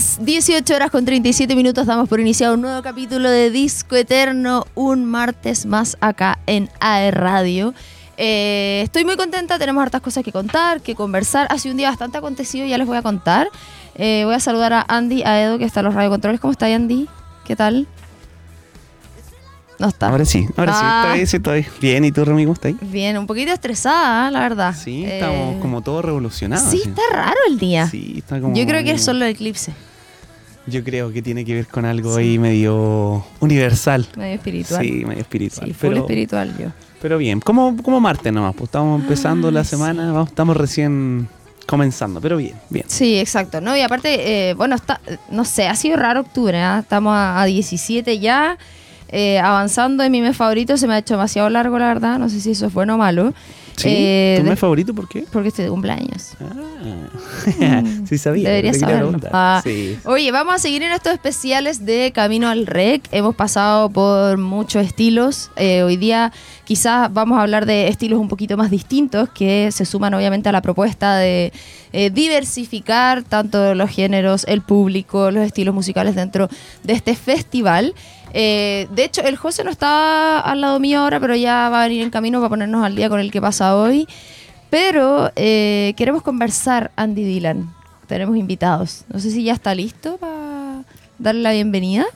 Siendo las 18 horas con 37 minutos, damos por iniciado un nuevo capítulo de Disco Eterno, un martes más acá en AE Radio. Eh, estoy muy contenta, tenemos hartas cosas que contar, que conversar. Ha sido un día bastante acontecido, ya les voy a contar. Eh, voy a saludar a Andy, a Edo, que está en los radiocontroles. ¿Cómo está Andy? ¿Qué tal? No está. Ahora sí, ahora sí, Ah. estoy, sí, estoy. Bien, ¿y tú, Remy, cómo estás? Bien, un poquito estresada, la verdad. Sí, Eh, estamos como todos revolucionados. Sí, así. está raro el día. Sí, está como Yo creo que es solo el eclipse, Yo creo que tiene que ver con algo ahí medio universal. medio espiritual. Sí, medio espiritual. Sí, full pero, espiritual yo. pero bien, como, como martes nomás, pues estamos empezando la semana, vamos, estamos recién comenzando, pero bien, bien. Sí, exacto, ¿no? Y aparte, eh, bueno, está, no sé, ha sido raro octubre, ¿ah? estamos a, a 17 ya, eh, avanzando en mi mes favorito, se me ha hecho demasiado largo, la verdad, no sé si eso es bueno o malo. ¿Sí? Eh, ¿Tu mes favorito por qué? Porque estoy de cumpleaños. Ah, sí sabía. Deberías saberlo. Ah, Sí. Oye, vamos a seguir en estos especiales de Camino al Rec. Hemos pasado por muchos estilos. Eh, hoy día quizás vamos a hablar de estilos un poquito más distintos que se suman obviamente a la propuesta de eh, diversificar tanto los géneros, el público, los estilos musicales dentro de este festival. Eh, de hecho, el José no está al lado mío ahora, pero ya va a venir en camino para ponernos al día con el que pasa hoy. Pero eh, queremos conversar, Andy Dylan. Tenemos invitados. No sé si ya está listo para darle la bienvenida.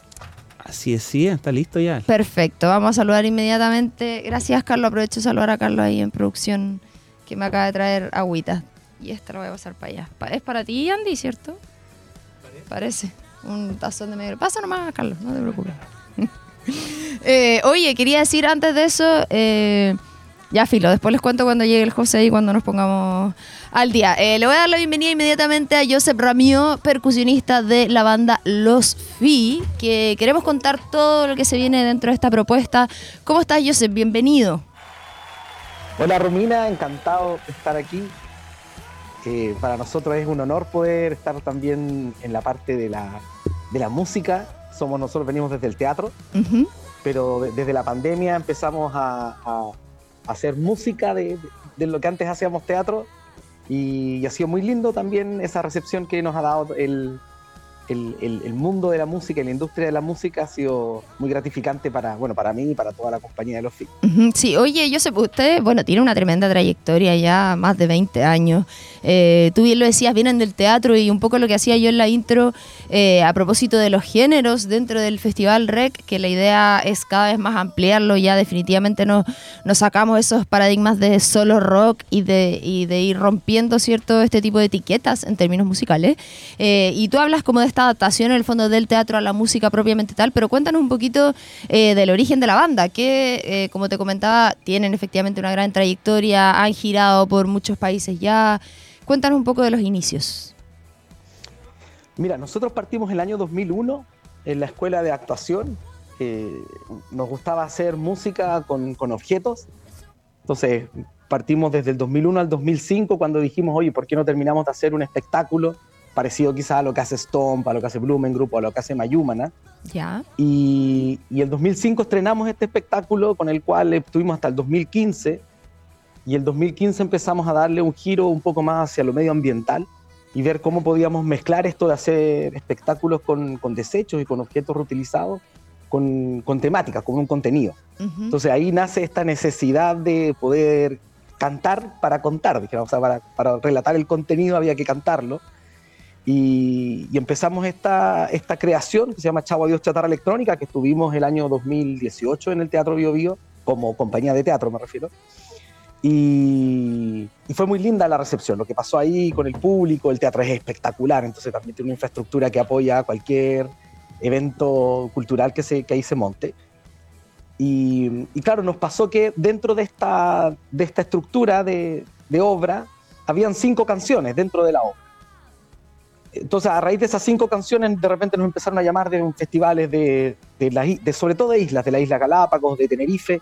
Así es, sí, está listo ya. Perfecto, vamos a saludar inmediatamente. Gracias, Carlos. Aprovecho de saludar a Carlos ahí en producción que me acaba de traer agüita. Y esta la voy a pasar para allá. Es para ti, Andy, ¿cierto? Parece. Un tazón de medio. Pasa nomás, Carlos, no te preocupes. Eh, oye, quería decir antes de eso, eh, ya filo, después les cuento cuando llegue el José y cuando nos pongamos al día. Eh, le voy a dar la bienvenida inmediatamente a Josep Ramío, percusionista de la banda Los Fi, que queremos contar todo lo que se viene dentro de esta propuesta. ¿Cómo estás, Josep? Bienvenido. Hola Romina, encantado de estar aquí. Para nosotros es un honor poder estar también en la parte de la, de la música. Somos nosotros venimos desde el teatro, pero de- desde la pandemia empezamos a hacer música de, de lo que antes hacíamos teatro y, y ha sido muy lindo también esa recepción que nos ha dado el, el- el- el mundo de la música y la industria de la música ha sido muy gratificante para, bueno, para mí y para toda la compañía de los. Ujú, Sí, oye, Josep, usted, bueno, tiene una tremenda trayectoria ya, más de 20 años. Eh, tú bien lo decías, vienen del teatro y un poco lo que hacía yo en la intro eh, a propósito de los géneros dentro del Festival REC, que la idea es cada vez más ampliarlo, ya definitivamente nos, nos sacamos esos paradigmas de solo rock y de, y de ir rompiendo, ¿cierto?, este tipo de etiquetas en términos musicales. Eh, y tú hablas como de esta adaptación en el fondo del teatro a la música propiamente tal, pero cuéntanos un poquito eh, del origen de la banda, que eh, como te comentaba, tienen efectivamente una gran trayectoria, han girado por muchos países ya. Cuéntanos un poco de los inicios. Mira, nosotros partimos el año 2001 en la escuela de actuación. nos gustaba hacer música con, con objetos. Entonces, partimos desde el 2001 al 2005 cuando dijimos, oye, ¿por qué no terminamos de hacer un espectáculo parecido quizá a lo que hace Stomp, a lo que hace Blumen Group, a lo que hace Mayumana? Ya. Y, y el 2005 estrenamos este espectáculo con el cual estuvimos hasta el 2015. Y el 2015 empezamos a darle un giro un poco más hacia lo medioambiental y ver cómo podíamos mezclar esto de hacer espectáculos con, con desechos y con objetos reutilizados con, con temáticas, con un contenido. Ujú. Entonces ahí nace esta necesidad de poder cantar para contar, dijéramos, o sea, para, para relatar el contenido había que cantarlo. Y, y empezamos esta, esta creación que se llama Chavo Adiós Chatarra Electrónica, que estuvimos el año 2018 en el Teatro Bio Bio, como compañía de teatro me refiero. Y, y fue muy linda la recepción, lo que pasó ahí con el público, el teatro es espectacular, entonces también tiene una infraestructura que apoya cualquier evento cultural que, se, que ahí se monte. Y, y claro, nos pasó que dentro de esta, de esta estructura de, de obra, habían cinco canciones dentro de la obra. Entonces, a raíz de esas cinco canciones, de repente nos empezaron a llamar de festivales de, de, la de sobre todo de islas, de la isla Galápagos, de Tenerife,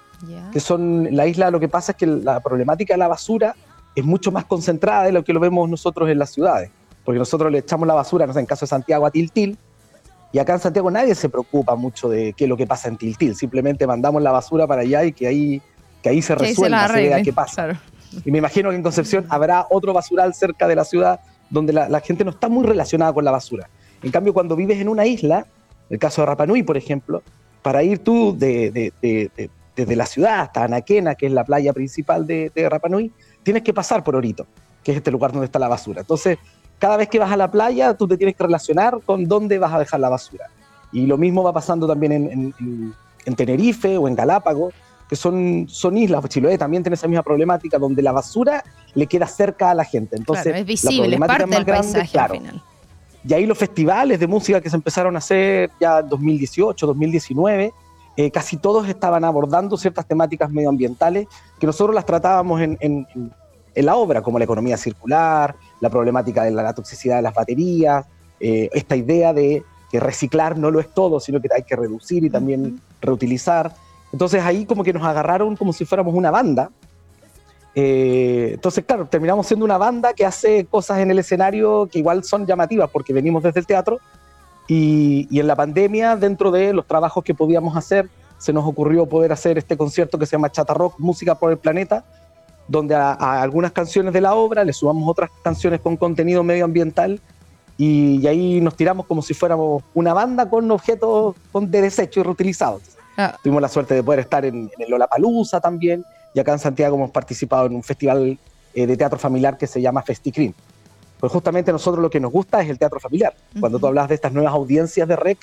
que son la isla, lo que pasa es que la problemática de la basura es mucho más concentrada de lo que lo vemos nosotros en las ciudades, porque nosotros le echamos la basura, no sé, en caso de Santiago a Tiltil, y acá en Santiago nadie se preocupa mucho de qué es lo que pasa en Tiltil, simplemente mandamos la basura para allá y que ahí, que ahí se Que ahí se resuelva, vea qué pasa. claro. Y me imagino que en Concepción habrá otro basural cerca de la ciudad donde la, gente no está muy relacionada con la basura. En cambio, cuando vives en una isla, el caso de Rapanui, por ejemplo, para ir tú de, desde la ciudad hasta Anaquena, que es la playa principal de, Rapanui, tienes que pasar por Orito, que es este lugar donde está la basura. Entonces, cada vez que vas a la playa, tú te tienes que relacionar con dónde vas a dejar la basura. Y lo mismo va pasando también en, Tenerife o en Galápagos, que son, son islas. Chiloé también tiene esa misma problemática, donde la basura le queda cerca a la gente. Entonces, es visible, la parte del paisaje al final. Y ahí los festivales de música que se empezaron a hacer ya en 2018, 2019, eh, casi todos estaban abordando ciertas temáticas medioambientales que nosotros las tratábamos en, en, la obra, como la economía circular, la problemática de la, toxicidad de las baterías, eh, esta idea de que reciclar no lo es todo, sino que hay que reducir y también reutilizar. Entonces ahí como que nos agarraron como si fuéramos una banda. Eh, entonces, claro, terminamos siendo una banda que hace cosas en el escenario que igual son llamativas porque venimos desde el teatro y, en la pandemia, dentro de los trabajos que podíamos hacer, se nos ocurrió poder hacer este concierto que se llama Chata Rock, Música por el Planeta, donde a, algunas canciones de la obra le subamos otras canciones con contenido medioambiental y, ahí nos tiramos como si fuéramos una banda con objetos con de desecho y reutilizados. Ah. Tuvimos la suerte de poder estar en, en el Lollapalooza también y acá en Santiago hemos participado en un festival eh, de teatro familiar que se llama FestiCrim. Pues justamente a nosotros lo que nos gusta es el teatro familiar. Cuando tú hablas de estas nuevas audiencias de REC,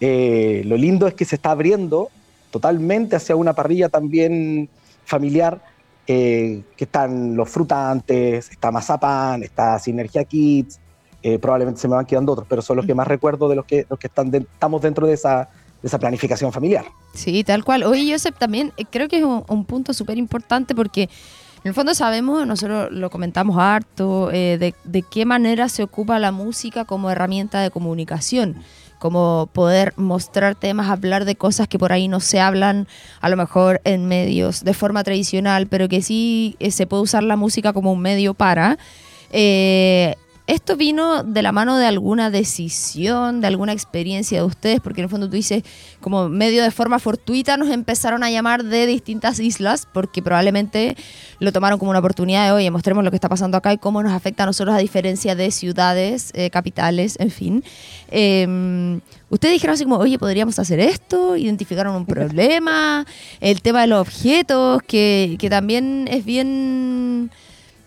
eh, lo lindo es que se está abriendo totalmente hacia una parrilla también familiar, eh, que están los frutantes, está Mazapan, está Sinergia Kids, eh, probablemente se me van quedando otros, pero son los que más recuerdo de los que, los que están estamos dentro de esa, de esa planificación familiar. Sí, tal cual. Oye, Josep, también creo que es un, un punto súper importante porque en el fondo sabemos, nosotros lo comentamos harto, eh, de, qué manera se ocupa la música como herramienta de comunicación, como poder mostrar temas, hablar de cosas que por ahí no se hablan a lo mejor en medios de forma tradicional, pero que sí eh, se puede usar la música como un medio para. Eh, ¿Esto vino de la mano de alguna decisión, de alguna experiencia de ustedes? Porque en el fondo tú dices, como medio de forma fortuita nos empezaron a llamar de distintas islas, porque probablemente lo tomaron como una oportunidad de, oye, mostremos lo que está pasando acá y cómo nos afecta a nosotros a diferencia de ciudades, eh, capitales, en fin. Em, ustedes dijeron así como, oye, podríamos hacer esto, identificaron un problema, el tema de los objetos, que, que también es bien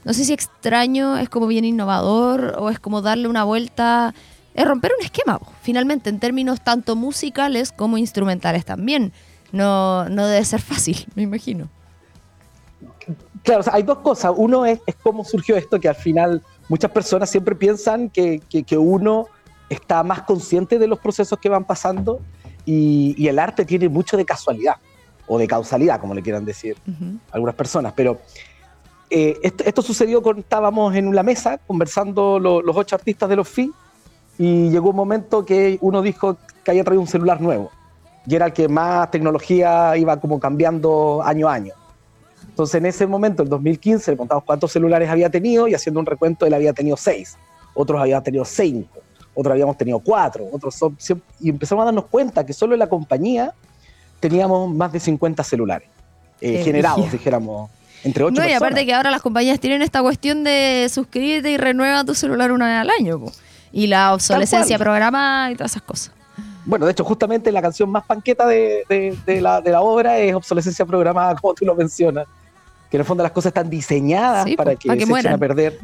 no sé si extraño es como bien innovador o es como darle una vuelta, es romper un esquema, finalmente, en términos tanto musicales como instrumentales también. No, no debe ser fácil, me imagino. Claro, hay dos cosas. Uno es, cómo surgió esto, que al final muchas personas siempre piensan que, uno está más consciente de los procesos que van pasando y, el arte tiene mucho de casualidad o de causalidad, como le quieran decir algunas personas. Pero eh, esto, sucedió cuando estábamos en la mesa conversando los ocho artistas de los FI y llegó un momento que uno dijo que había traído un celular nuevo y era el que más tecnología iba como cambiando año a año. Entonces en ese momento, en 2015, le contamos cuántos celulares había tenido y haciendo un recuento él había tenido seis, otros habían tenido cinco, otros habíamos tenido cuatro, otros son, y empezamos a darnos cuenta que solo en la compañía teníamos más de 50 celulares eh, generados, dijéramos, entre ocho no, y aparte que ahora las compañías tienen esta cuestión de suscribirte y renueva tu celular una vez al año. Y la obsolescencia programada y todas esas cosas. Bueno, de hecho, justamente la canción más panqueta de, la, obra es obsolescencia programada, como tú lo mencionas. Que en el fondo las cosas están diseñadas para que, se echen a perder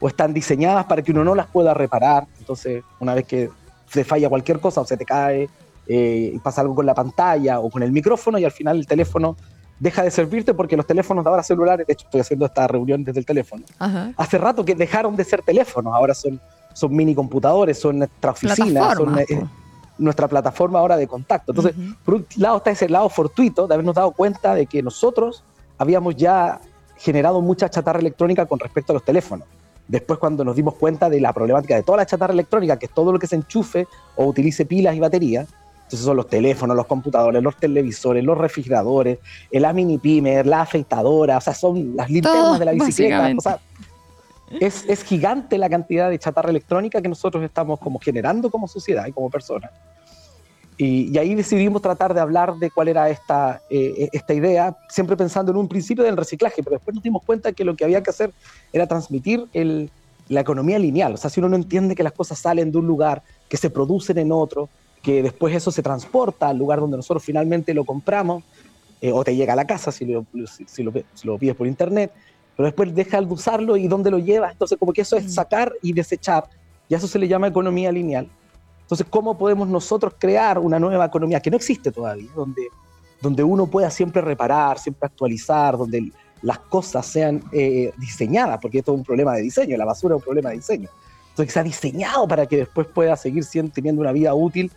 o están diseñadas para que uno no las pueda reparar. Entonces, una vez que se falla cualquier cosa o se te cae eh, y pasa algo con la pantalla o con el micrófono y al final el teléfono deja de servirte porque los teléfonos de ahora celulares, de hecho estoy haciendo esta reunión desde el teléfono, hace rato que dejaron de ser teléfonos, ahora son, son mini computadores, son nuestra oficina, son eh, nuestra plataforma ahora de contacto. Entonces, por un lado está ese lado fortuito de habernos dado cuenta de que nosotros habíamos ya generado mucha chatarra electrónica con respecto a los teléfonos. Después, cuando nos dimos cuenta de la problemática de toda la chatarra electrónica, que es todo lo que se enchufe o utilice pilas y baterías, entonces son los teléfonos, los computadores, los televisores, los refrigeradores, la mini pimer, la afeitadora, o sea, son las linternas de la bicicleta. O sea, es, es, gigante la cantidad de chatarra electrónica que nosotros estamos como generando como sociedad y como personas. Y, ahí decidimos tratar de hablar de cuál era esta, eh, esta idea, siempre pensando en un principio del reciclaje, pero después nos dimos cuenta que lo que había que hacer era transmitir el, la economía lineal. O sea, si uno no entiende que las cosas salen de un lugar, que se producen en otro, que después eso se transporta al lugar donde nosotros finalmente lo compramos, eh, o te llega a la casa si lo, si, lo, si lo, pides por internet, pero después deja de usarlo y dónde lo llevas. Entonces, como que eso es mm. sacar y desechar, y a eso se le llama economía lineal. Entonces, ¿cómo podemos nosotros crear una nueva economía que no existe todavía, donde, donde uno pueda siempre reparar, siempre actualizar, donde las cosas sean eh, diseñadas, porque esto es un problema de diseño, la basura es un problema de diseño. Entonces, que sea diseñado para que después pueda seguir siendo, teniendo una vida útil,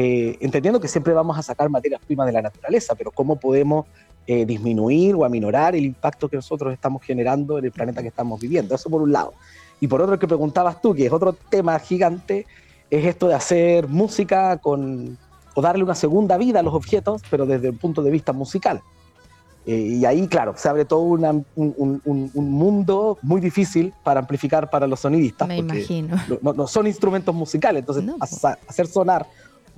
eh, entendiendo que siempre vamos a sacar materias primas de la naturaleza, pero cómo podemos eh, disminuir o aminorar el impacto que nosotros estamos generando en el planeta que estamos viviendo. Eso por un lado. Y por otro, que preguntabas tú, que es otro tema gigante, es esto de hacer música con, o darle una segunda vida a los objetos, pero desde el punto de vista musical. Eh, y ahí, claro, se abre todo un, mundo muy difícil para amplificar para los sonidistas. Me imagino. No, son instrumentos musicales, entonces hacer sonar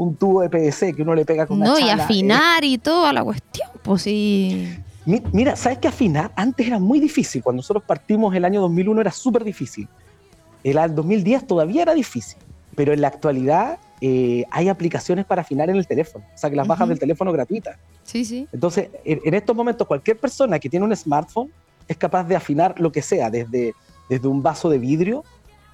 un tubo de PVC que uno le pega con una No, y afinar y toda la cuestión, pues sí. Mira, ¿sabes qué afinar? Antes era muy difícil. Cuando nosotros partimos el año 2001 era súper difícil. El 2010 todavía era difícil. Pero en la actualidad eh, hay aplicaciones para afinar en el teléfono. O sea, que las bajas del teléfono gratuitas. Sí, sí. Entonces, en, estos momentos, cualquier persona que tiene un smartphone es capaz de afinar lo que sea, desde, desde un vaso de vidrio,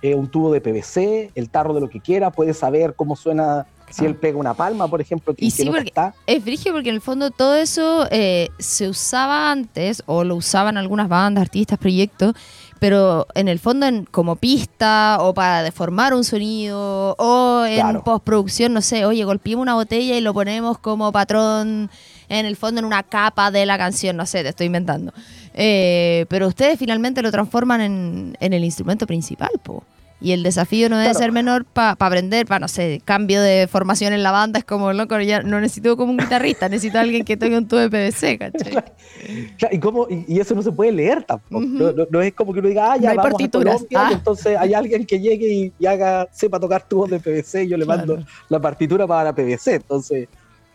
eh, un tubo de PVC, el tarro de lo que quiera, puede saber cómo suena si él pega una palma, por ejemplo, que, y sí, está. Es frigio porque en el fondo todo eso eh, se usaba antes, o lo usaban algunas bandas, artistas, proyectos, pero en el fondo en, como pista o para deformar un sonido o en postproducción, no sé, oye, golpeamos una botella y lo ponemos como patrón en el fondo en una capa de la canción, no sé, te estoy inventando. Eh, pero ustedes finalmente lo transforman en, en el instrumento principal, po. Y el desafío no debe ser menor para aprender, para, no sé, cambio de formación en la banda. Es como, loco, ya no necesito como un guitarrista, necesito a alguien que toque un tubo de PVC, ¿cachai? ¿y, cómo, y, eso no se puede leer tampoco. no, es como que uno diga, ah, ya vamos a Colombia, ah. entonces hay alguien que llegue y, haga, sepa tocar tubos de PVC y yo le mando la partitura para la PVC. Entonces,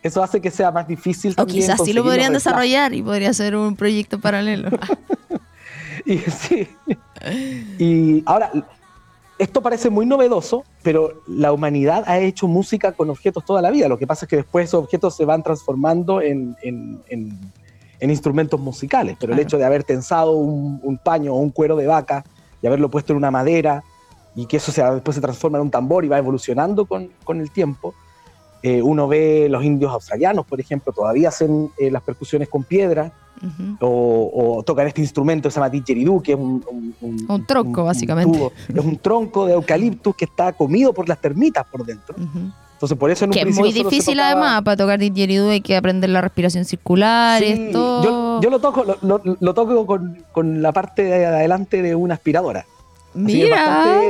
eso hace que sea más difícil O quizás sí lo podrían desarrollar y podría ser un proyecto paralelo. y sí. Y ahora esto parece muy novedoso, pero la humanidad ha hecho música con objetos toda la vida. Lo que pasa es que después esos objetos se van transformando en, instrumentos musicales. Pero el hecho de haber tensado un, paño o un cuero de vaca y haberlo puesto en una madera y que eso después se transforma en un tambor y va evolucionando con, el tiempo. Eh, uno ve los indios australianos, por ejemplo, todavía hacen eh, las percusiones con piedra o, tocar este instrumento que se llama didgeridoo, que es un, un, tronco, básicamente. es un tronco de eucaliptus que está comido por las termitas por dentro. Entonces, por eso en un Que es muy difícil, además, para tocar didgeridoo hay que aprender la respiración circular. esto... yo, lo toco, lo, toco con, con, la parte de adelante de una aspiradora. Mira.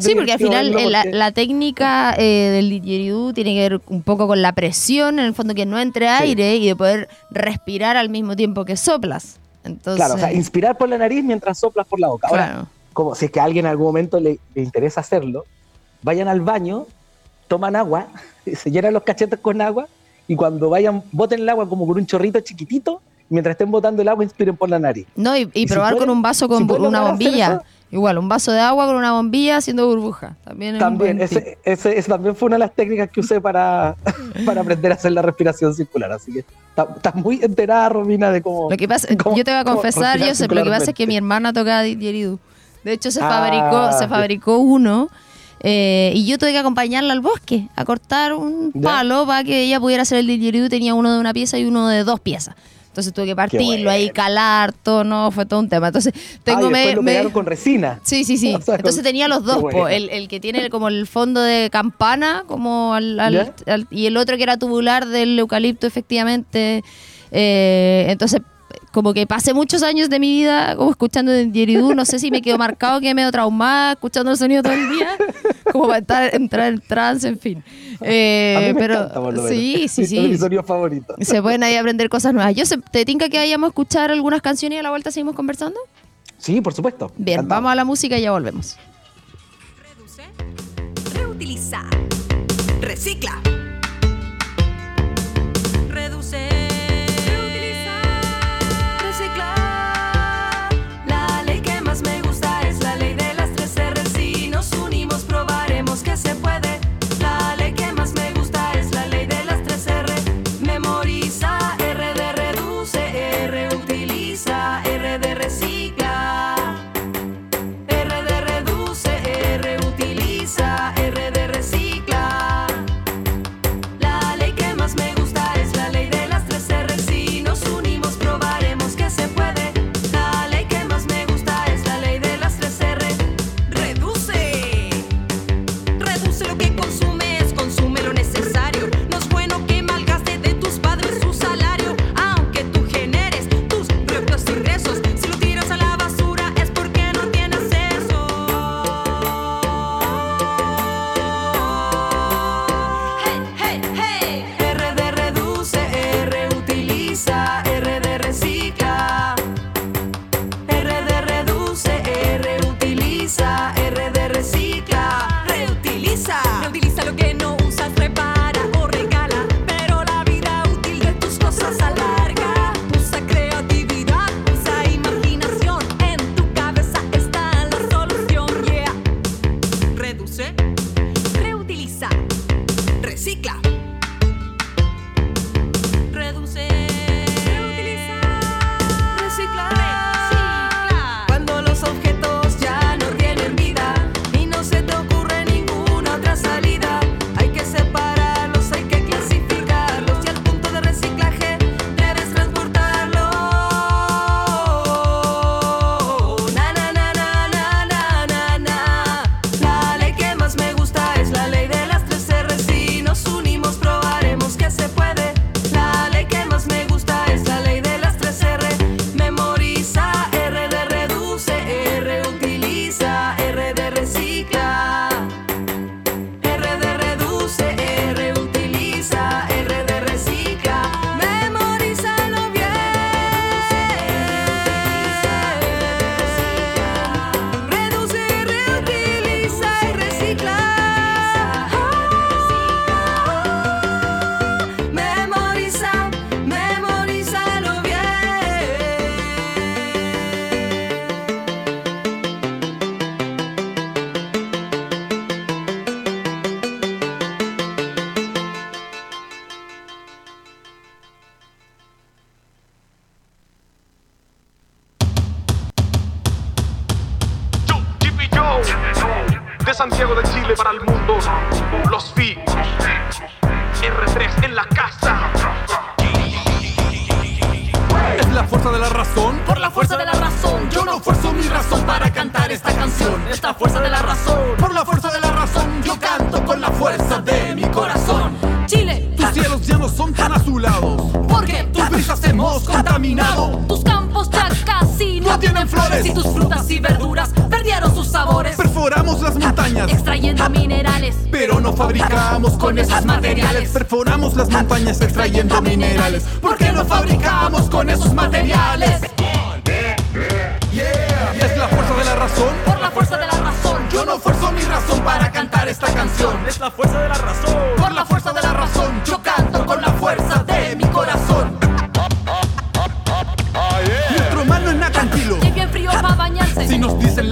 Sí, porque al final eh, la, técnica eh, del didgeridoo tiene que ver un poco con la presión, en el fondo que no entre aire y de poder respirar al mismo tiempo que soplas. Entonces... Claro, o sea, inspirar por la nariz mientras soplas por la boca. Ahora, como si es que a alguien en algún momento le, interesa hacerlo, vayan al baño, toman agua, se llenan los cachetes con agua y cuando vayan, boten el agua como con un chorrito chiquitito, mientras estén botando el agua, inspiren por la nariz. No, y, probar con un vaso con una bombilla Igual, un vaso de agua con una bombilla haciendo burbuja. También, también ese, ese, también fue una de las técnicas que usé para, para aprender a hacer la respiración circular. Así que estás muy enterada, Romina, de cómo. Lo que pasa, yo te voy a confesar, yo sé, lo que pasa es que mi hermana tocaba didgeridoo. De hecho, se ah, fabricó, se fabricó uno. Eh, y yo tuve que acompañarla al bosque a cortar un palo para que ella pudiera hacer el didgeridoo. Tenía uno de una pieza y uno de dos piezas. Entonces tuve que partirlo ahí, calar, todo, no, fue todo un tema. Entonces tengo... Ah, me, lo con resina. Sí, sí, sí. Entonces tenía los dos, el, el, que tiene como el fondo de campana, como al, y el otro que era tubular del eucalipto, efectivamente. Eh, entonces como que pasé muchos años de mi vida como escuchando Didgeridoo, no sé si me quedó marcado que me quedo traumada escuchando el sonido todo el día, como para entrar en trance, en fin. Eh, pero sí, sí, sí. Es mi sonido favorito. Se pueden ahí aprender cosas nuevas. Yo ¿Te tinca que vayamos a escuchar algunas canciones y a la vuelta seguimos conversando? Sí, por supuesto. Bien, vamos a la música y ya volvemos. Reduce,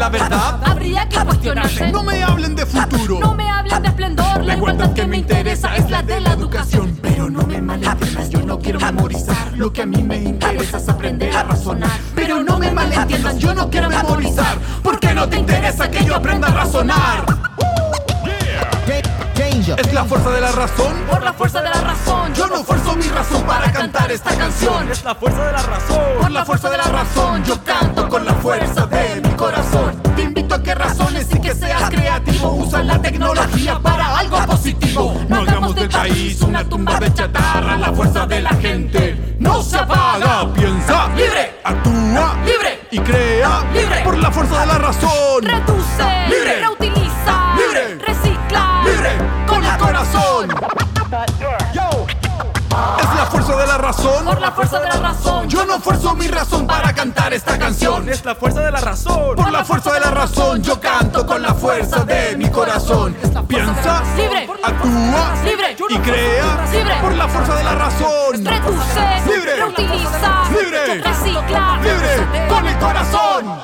la verdad, Habría que cuestionarse. no me hablen de futuro. No me hablen de esplendor, la igualdad que me interesa es la de la educación. Pero no me malentiendas, yo no quiero memorizar. Lo que a mí me interesa es aprender a razonar. Pero no me malentiendas, yo no quiero memorizar. Porque no te interesa que yo aprenda a razonar. Es la fuerza de la razón. Por la fuerza de la razón, Yo no fuerzo mi razón para cantar esta canción. Es la fuerza de la razón. Por la fuerza de la razón, yo canto con la fuerza de mi corazón. Creativo. Usa la tecnología para algo positivo. No hagamos del país una tumba de chatarra. La fuerza de la gente no se apaga. Piensa Libre. actúa Libre. y crea Libre. por la fuerza de la razón. reduce, Libre. reutiliza, Libre. recicla, Libre con el corazón. Razón. Por la fuerza de la razón, Yo no fuerzo mi razón para cantar esta canción. Es la fuerza de la razón. Por la fuerza de la razón, yo canto con la fuerza de mi corazón. Piensa, Libre. actúa Libre. y crea Libre. por la fuerza de la razón. reduce, Libre. reutiliza, Libre. recicla, Libre con el corazón.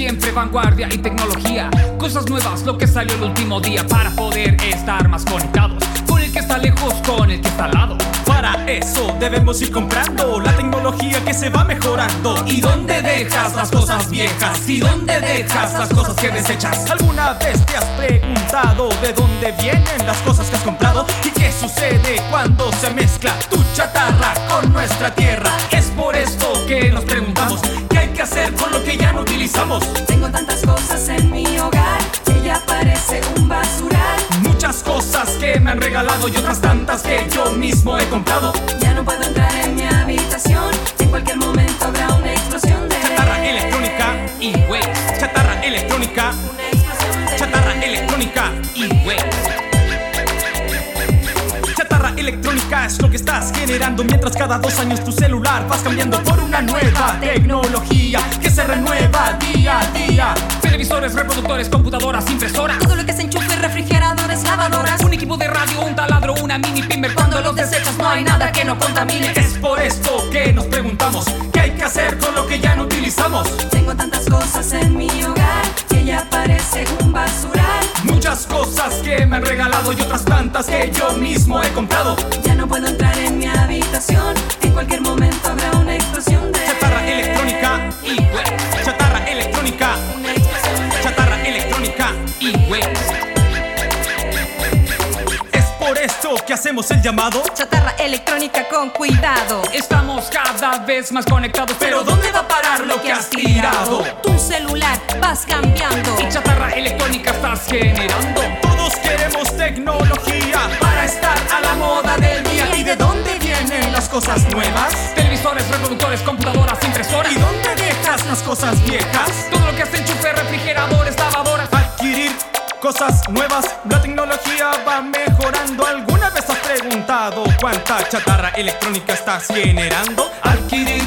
Siempre vanguardia y tecnología, cosas nuevas, lo que salió el último día para poder estar más conectados con el que está lejos, con el que está al lado. Para eso debemos ir comprando la tecnología que se va mejorando. ¿Y dónde dejas las cosas viejas? ¿Y dónde dejas las cosas que desechas? ¿Alguna vez te has preguntado de dónde vienen las cosas que has comprado? ¿Y qué sucede cuando se mezcla tu chatarra con nuestra tierra? Es por esto que nos preguntamos qué hay que hacer con lo que ya no utilizamos. Tengo tantas cosas en mi hogar que ya parece un basural. Cosas que me han regalado y otras tantas que yo mismo he comprado. Ya no puedo entrar en mi habitación. En cualquier momento habrá una explosión de Chatarra electrónica y waste. Chatarra electrónica, Una explosión de chatarra electrónica y waste. Electrónica es lo que estás generando mientras cada dos años tu celular vas cambiando por una nueva tecnología que se renueva día a día. Televisores, reproductores, computadoras, impresoras. Todo lo que se enchufe, refrigeradores, lavadoras. Un equipo de radio, un taladro, una mini pimer. Cuando los desechas no hay nada que no contamine. Es por esto que nos preguntamos qué hay que hacer con lo que ya no utilizamos. Tengo tantas cosas en mi hogar ya parece un basural. Muchas cosas que me han regalado y otras tantas que yo mismo he comprado. Ya no puedo entrar en mi habitación. En cualquier momento habrá una explosión de Chatarra electrónica y. Chatarra electrónica, que hacemos el llamado. chatarra electrónica con cuidado. Estamos cada vez más conectados, pero ¿dónde va a parar lo que has tirado? Tu celular vas cambiando. Y chatarra electrónica estás generando Todos queremos tecnología para estar a la moda del día. ¿Y de dónde vienen las cosas nuevas? Televisores, reproductores, computadoras, impresoras. ¿Y dónde dejas las cosas viejas? Todo lo que hace enchufe, refrigeradores, lavadoras. Cosas nuevas, la tecnología va mejorando. ¿Alguna vez has preguntado cuánta chatarra electrónica estás generando? Adquirir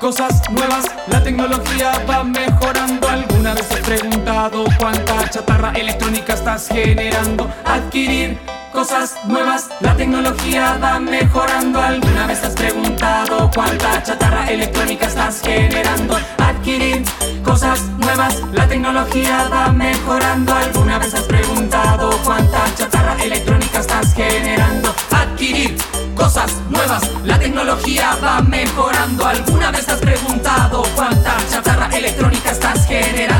cosas nuevas, la tecnología va mejorando. ¿Alguna vez has preguntado cuánta chatarra electrónica estás generando? Adquirir cosas nuevas, la tecnología va mejorando. ¿Alguna vez has preguntado cuánta chatarra electrónica estás generando? Adquirir cosas nuevas, la tecnología va mejorando. ¿Alguna vez has preguntado cuánta chatarra electrónica estás generando? Adquirir cosas nuevas, la tecnología va mejorando. ¿Alguna vez has preguntado cuánta chatarra electrónica estás generando?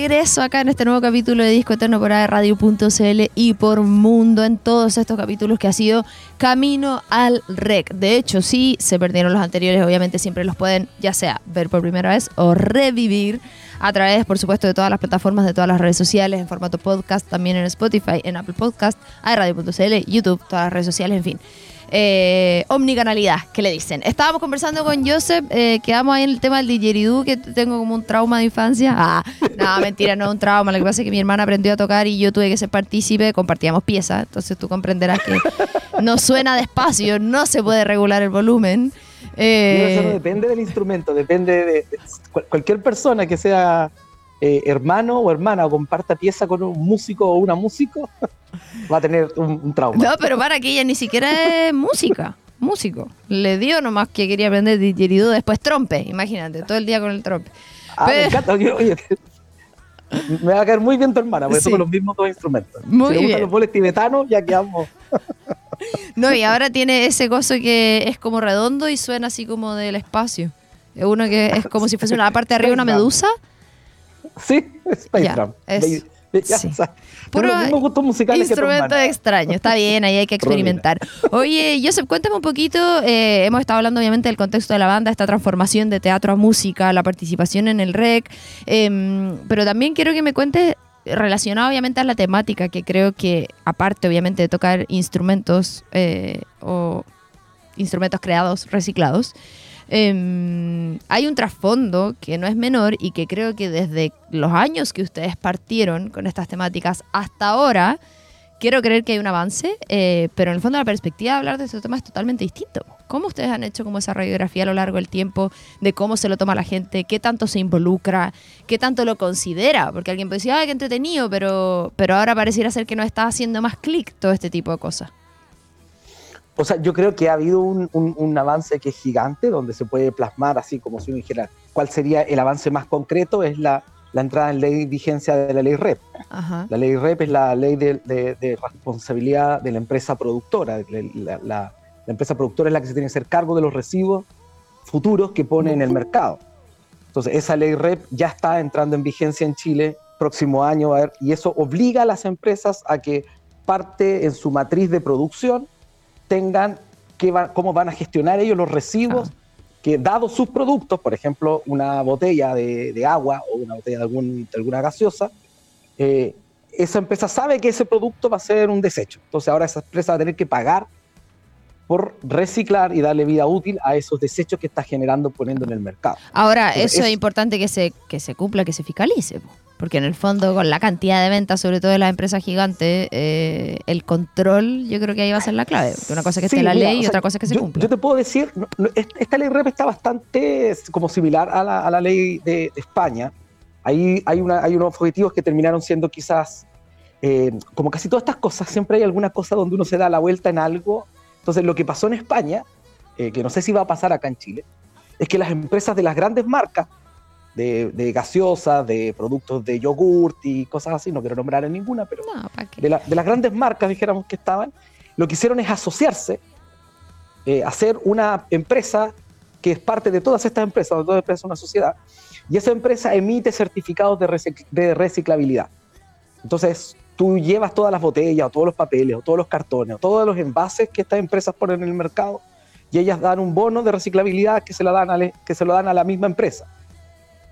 Regreso acá en este nuevo capítulo de Disco Eterno por Radio.cl y por Mundo en todos estos capítulos que ha sido Camino al Rec. De hecho, si se perdieron los anteriores, obviamente siempre los pueden ya sea ver por primera vez o revivir a través, por supuesto, de todas las plataformas, de todas las redes sociales, en formato podcast, también en Spotify, en Apple Podcast, Radio.cl, YouTube, todas las redes sociales, en fin eh, omnicanalidad, que le dicen. Estábamos conversando con Joseph, eh, quedamos ahí en el tema del didgeridoo, que tengo como un trauma de infancia. Ah, no, mentira, no es un trauma. Lo que pasa es que mi hermana aprendió a tocar y yo tuve que ser partícipe, compartíamos piezas, entonces tú comprenderás que no suena despacio, no se puede regular el volumen. Eh, eso no depende del instrumento, depende de, cualquier persona que sea eh, hermano o hermana o comparta pieza con un músico o una músico, va a tener un, trauma. No, pero para que ella ni siquiera es música, músico. Le dio nomás que quería aprender didgeridoo, después trompe, imagínate, todo el día con el trompe. Ah, me encanta, oye, me va a caer muy bien tu hermana, porque sí. los mismos dos instrumentos. Muy si bien. los boles tibetanos, ya quedamos. no, y ahora tiene ese gozo que es como redondo y suena así como del espacio. Es uno que es como si fuese una parte de arriba una medusa Sí, Space ya. Es, ya, sí. o sea, Puro gustos musicales instrumento extraño, está bien, ahí hay que experimentar. Oye, Joseph, cuéntame un poquito, eh, hemos estado hablando obviamente del contexto de la banda, esta transformación de teatro a música, la participación en el REC, eh, pero también quiero que me cuentes relacionado obviamente a la temática, que creo que aparte obviamente de tocar instrumentos eh, o instrumentos creados, reciclados, eh, hay un trasfondo que no es menor y que creo que desde los años que ustedes partieron con estas temáticas hasta ahora, quiero creer que hay un avance, eh, pero en el fondo la perspectiva de hablar de estos temas es totalmente distinto. ¿Cómo ustedes han hecho como esa radiografía a lo largo del tiempo de cómo se lo toma la gente, qué tanto se involucra, qué tanto lo considera? Porque alguien puede decir, ay, qué entretenido, pero, pero ahora pareciera ser que no está haciendo más clic todo este tipo de cosas. O sea, yo creo que ha habido un, un, un, avance que es gigante, donde se puede plasmar así como si uno dijera cuál sería el avance más concreto, es la, la entrada en ley vigencia de la ley REP. Ajá. La ley REP es la ley de, de, de responsabilidad de la empresa productora. La, la, la, empresa productora es la que se tiene que hacer cargo de los residuos futuros que pone en el mercado. Entonces, esa ley REP ya está entrando en vigencia en Chile próximo año, a ver, y eso obliga a las empresas a que parte en su matriz de producción tengan que va, cómo van a gestionar ellos los residuos ah. que, dados sus productos, por ejemplo, una botella de, de agua o una botella de, algún, de alguna gaseosa, eh, esa empresa sabe que ese producto va a ser un desecho. Entonces ahora esa empresa va a tener que pagar por reciclar y darle vida útil a esos desechos que está generando poniendo en el mercado. Ahora, Entonces, eso es, es, importante que se, que se cumpla, que se fiscalice. Porque en el fondo, con la cantidad de ventas, sobre todo de las empresas gigantes, eh, el control yo creo que ahí va a ser la clave. Una cosa es que sí, esté la mira, ley y sea, otra cosa es que se yo, cumpla. Yo te puedo decir, no, no, esta ley REP está bastante como similar a la, a la ley de, de, España. Ahí hay, una, hay unos objetivos que terminaron siendo quizás, eh, como casi todas estas cosas, siempre hay alguna cosa donde uno se da la vuelta en algo. Entonces, lo que pasó en España, eh, que no sé si va a pasar acá en Chile, es que las empresas de las grandes marcas, de, de gaseosas, de productos de yogurt y cosas así, no quiero nombrar en ninguna, pero no, de, la, de, las grandes marcas, dijéramos que estaban, lo que hicieron es asociarse, eh, hacer una empresa que es parte de todas estas empresas, todas las empresas una sociedad, y esa empresa emite certificados de, reciclabilidad. Entonces, tú llevas todas las botellas, o todos los papeles, o todos los cartones, o todos los envases que estas empresas ponen en el mercado, y ellas dan un bono de reciclabilidad que se, la dan a que se lo dan a la misma empresa.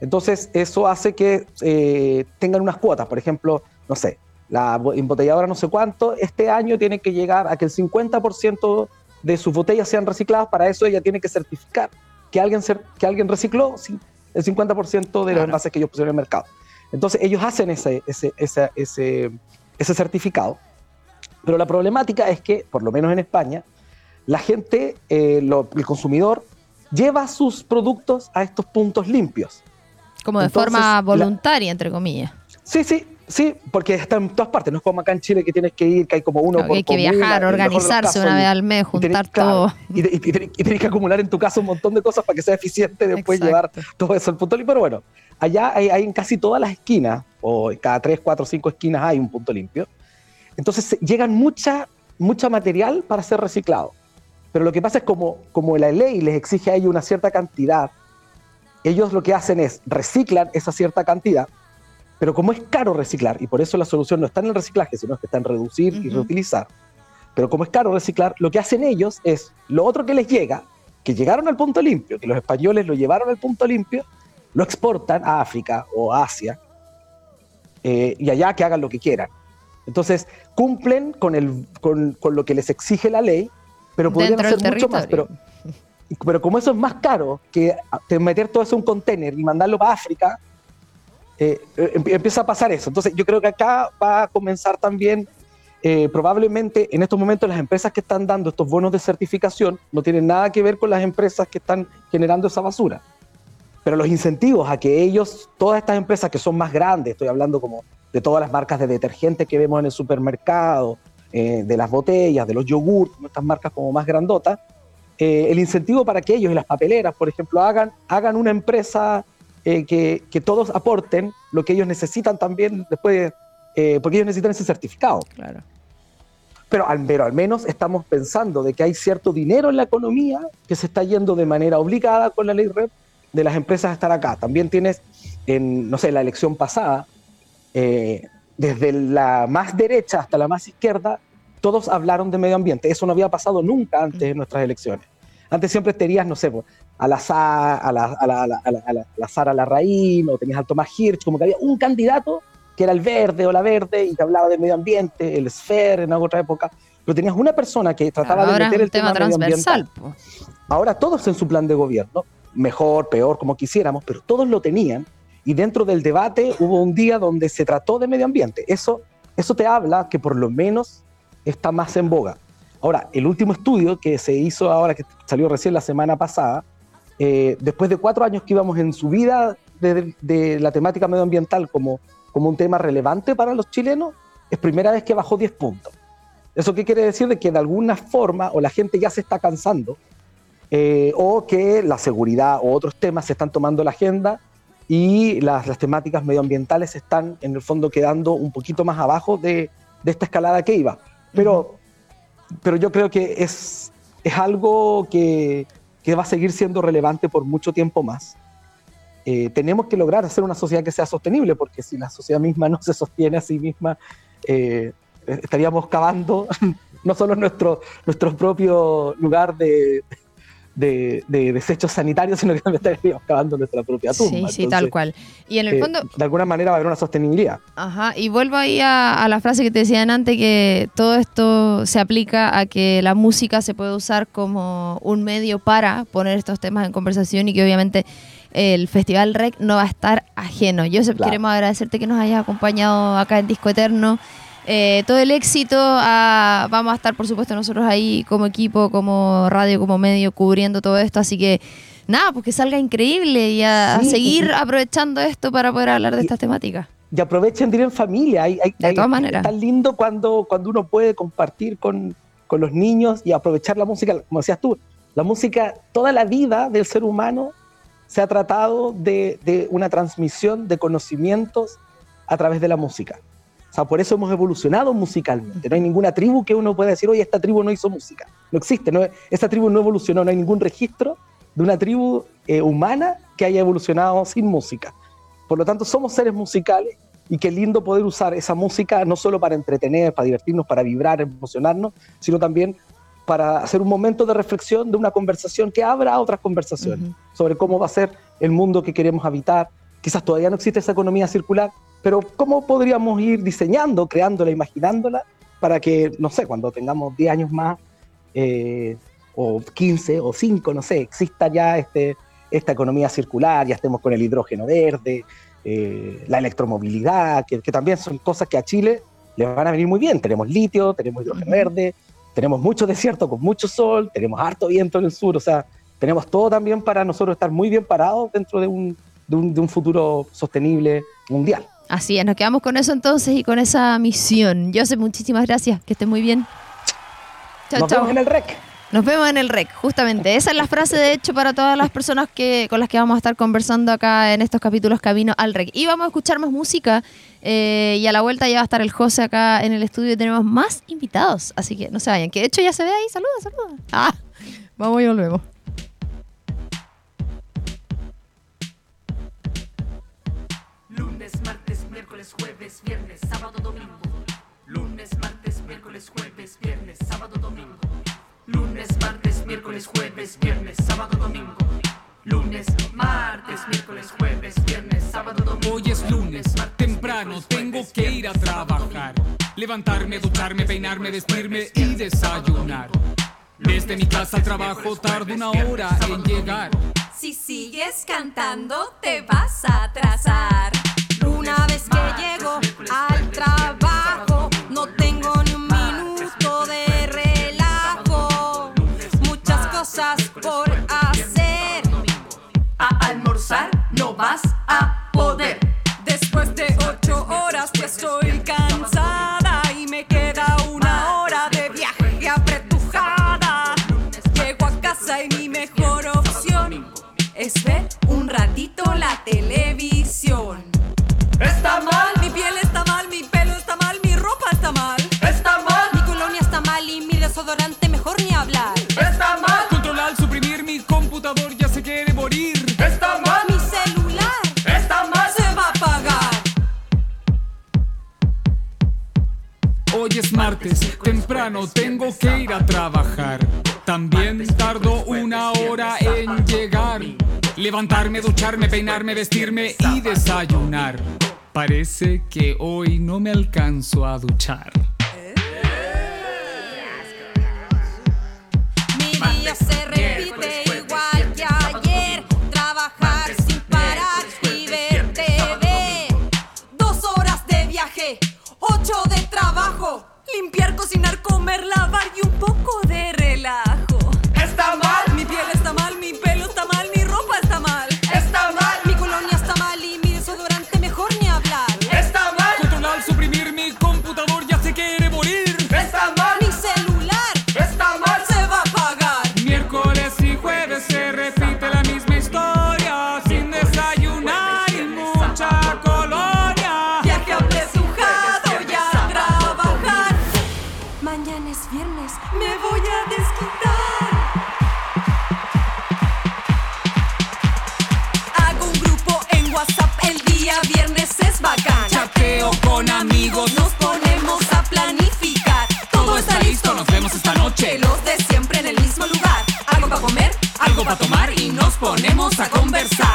Entonces, eso hace que eh, tengan unas cuotas. Por ejemplo, no sé, la embotelladora no sé cuánto, este año tiene que llegar a que el 50% de sus botellas sean recicladas. Para eso ella tiene que certificar que alguien, que alguien recicló el 50% de los envases que ellos pusieron en el mercado. Entonces, ellos hacen ese, ese, ese, ese certificado. Pero la problemática es que, por lo menos en España, la gente, eh, el consumidor, lleva sus productos a estos puntos limpios. Como de forma voluntaria, entre comillas. Sí, sí, sí, porque está en todas partes. No es como acá en Chile que tienes que ir, que hay como uno por Hay que viajar, organizarse una vez al mes, juntar todo. y, tienes que acumular en tu casa un montón de cosas para que sea eficiente después llevar todo eso al punto limpio. Pero bueno, allá hay, hay, en casi todas las esquinas, o cada tres, cuatro, cinco esquinas hay un punto limpio. Entonces llegan mucha, mucha material para ser reciclado. Pero lo que pasa es como, como la ley les exige a ellos una cierta cantidad ellos lo que hacen es reciclan esa cierta cantidad, pero como es caro reciclar, y por eso la solución no está en el reciclaje, sino que está en reducir y reutilizar, pero como es caro reciclar, lo que hacen ellos es lo otro que les llega, que llegaron al punto limpio, que los españoles lo llevaron al punto limpio, lo exportan a África o a Asia, eh, y allá que hagan lo que quieran. Entonces, cumplen con, el, con, lo que les exige la ley, pero podrían hacer mucho más. Pero, pero como eso es más caro que meter todo eso en un container y mandarlo para África, eh, eh, empieza a pasar eso. Entonces yo creo que acá va a comenzar también, eh, probablemente en estos momentos las empresas que están dando estos bonos de certificación no tienen nada que ver con las empresas que están generando esa basura. Pero los incentivos a que ellos, todas estas empresas que son más grandes, estoy hablando como de todas las marcas de detergente que vemos en el supermercado, de las botellas, de los yogurts, estas marcas como más grandotas, eh, el incentivo para que ellos y las papeleras, por ejemplo, hagan, hagan una empresa eh, que, que, todos aporten lo que ellos necesitan también después, eh, porque ellos necesitan ese certificado. Claro. Pero al, pero al menos estamos pensando de que hay cierto dinero en la economía que se está yendo de manera obligada con la ley REP de las empresas a estar acá. También tienes, en, no sé, la elección pasada, desde la más derecha hasta la más izquierda, todos hablaron de medio ambiente. Eso no había pasado nunca antes de nuestras elecciones. Antes siempre tenías, no sé, a la, a la, a la, a la, Sara Larraín o tenías al Tomás Hirsch, como que había un candidato que era el verde o la verde y que hablaba de medio ambiente, el Sfer en otra época, pero tenías una persona que trataba de meter el tema, transversal. Ahora todos en su plan de gobierno, mejor, peor, como quisiéramos, pero todos lo tenían y dentro del debate hubo un día donde se trató de medio ambiente. Eso, eso te habla que por lo menos está más en boga. Ahora, el último estudio que se hizo ahora, que salió recién la semana pasada, eh, después de cuatro años que íbamos en subida de, de, la temática medioambiental como, como un tema relevante para los chilenos, es primera vez que bajó 10 puntos. ¿Eso qué quiere decir? De que de alguna forma o la gente ya se está cansando, eh, o que la seguridad o otros temas se están tomando la agenda y las, las, temáticas medioambientales están en el fondo quedando un poquito más abajo de, de esta escalada que iba. Pero, pero yo creo que es, es algo que, que, va a seguir siendo relevante por mucho tiempo más. Eh, tenemos que lograr hacer una sociedad que sea sostenible, porque si la sociedad misma no se sostiene a sí misma, eh, estaríamos cavando no solo nuestro, nuestro propio lugar de, de, desechos sanitarios, sino que también estaríamos cavando nuestra propia tumba. Sí, sí, tal cual. Y en el eh, fondo... de alguna manera va a haber una sostenibilidad. Ajá, y vuelvo ahí a, la frase que te decían antes, que todo esto se aplica a que la música se puede usar como un medio para poner estos temas en conversación y que obviamente el Festival REC no va a estar ajeno. Yo queremos agradecerte que nos hayas acompañado acá en Disco Eterno. Eh, todo el éxito. Vamos a estar, por supuesto, nosotros ahí como equipo, como radio, como medio, cubriendo todo esto. Así que nada, pues que salga increíble y a, seguir aprovechando esto para poder hablar de estas temáticas. Y aprovechen de ir en familia. Hay, de todas maneras. Es tan lindo cuando, cuando uno puede compartir con, con los niños y aprovechar la música, como decías tú, la música, toda la vida del ser humano se ha tratado de, de una transmisión de conocimientos a través de la música. Sea, por eso hemos evolucionado musicalmente. No hay ninguna tribu que uno pueda decir, oye, esta tribu no hizo música. No existe, no, esta tribu no evolucionó, no hay ningún registro de una tribu eh, humana que haya evolucionado sin música. Por lo tanto, somos seres musicales y qué lindo poder usar esa música no solo para entretener, para divertirnos, para vibrar, emocionarnos, sino también para hacer un momento de reflexión, de una conversación que abra otras conversaciones sobre cómo va a ser el mundo que queremos habitar. Quizás todavía no existe esa economía circular, pero cómo podríamos ir diseñando, creándola, imaginándola, para que, no sé, cuando tengamos 10 años más, eh, o 15 o 5, no sé, exista ya este, esta economía circular, ya estemos con el hidrógeno verde, eh, la electromovilidad, que, que, también son cosas que a Chile le van a venir muy bien. Tenemos litio, tenemos hidrógeno verde, tenemos mucho desierto con mucho sol, tenemos harto viento en el sur, o sea, tenemos todo también para nosotros estar muy bien parados dentro de un, de un, de un futuro sostenible mundial. Así es, nos quedamos con eso entonces y con esa misión. Joseph, muchísimas gracias, que estés muy bien. Chao, Nos chao. vemos en el REC. Nos vemos en el REC, justamente. Esa es la frase, de hecho, para todas las personas que, con las que vamos a estar conversando acá en estos capítulos Camino al REC. Y vamos a escuchar más música. Eh, y a la vuelta ya va a estar el José acá en el estudio y tenemos más invitados. Así que no se vayan, que de hecho ya se ve ahí. Saluda, saluda. Ah, vamos y volvemos. Viernes, sábado, domingo. Lunes, martes, miércoles, jueves, viernes, sábado, domingo. Lunes, martes, miércoles, jueves, viernes, sábado, domingo. Lunes, martes, miércoles, jueves, viernes, sábado, domingo. Hoy es lunes, temprano, tengo que ir a trabajar. Levantarme, ducharme, peinarme, vestirme y desayunar. Desde mi casa al trabajo tardo una hora en llegar. Si sigues cantando, te vas a atrasar. Una vez que llego al Hoy es martes, temprano tengo que ir a trabajar. También tardo una hora en llegar. Levantarme, ducharme, peinarme, vestirme y desayunar. Parece que hoy no me alcanzo a duchar. vamos a conversar.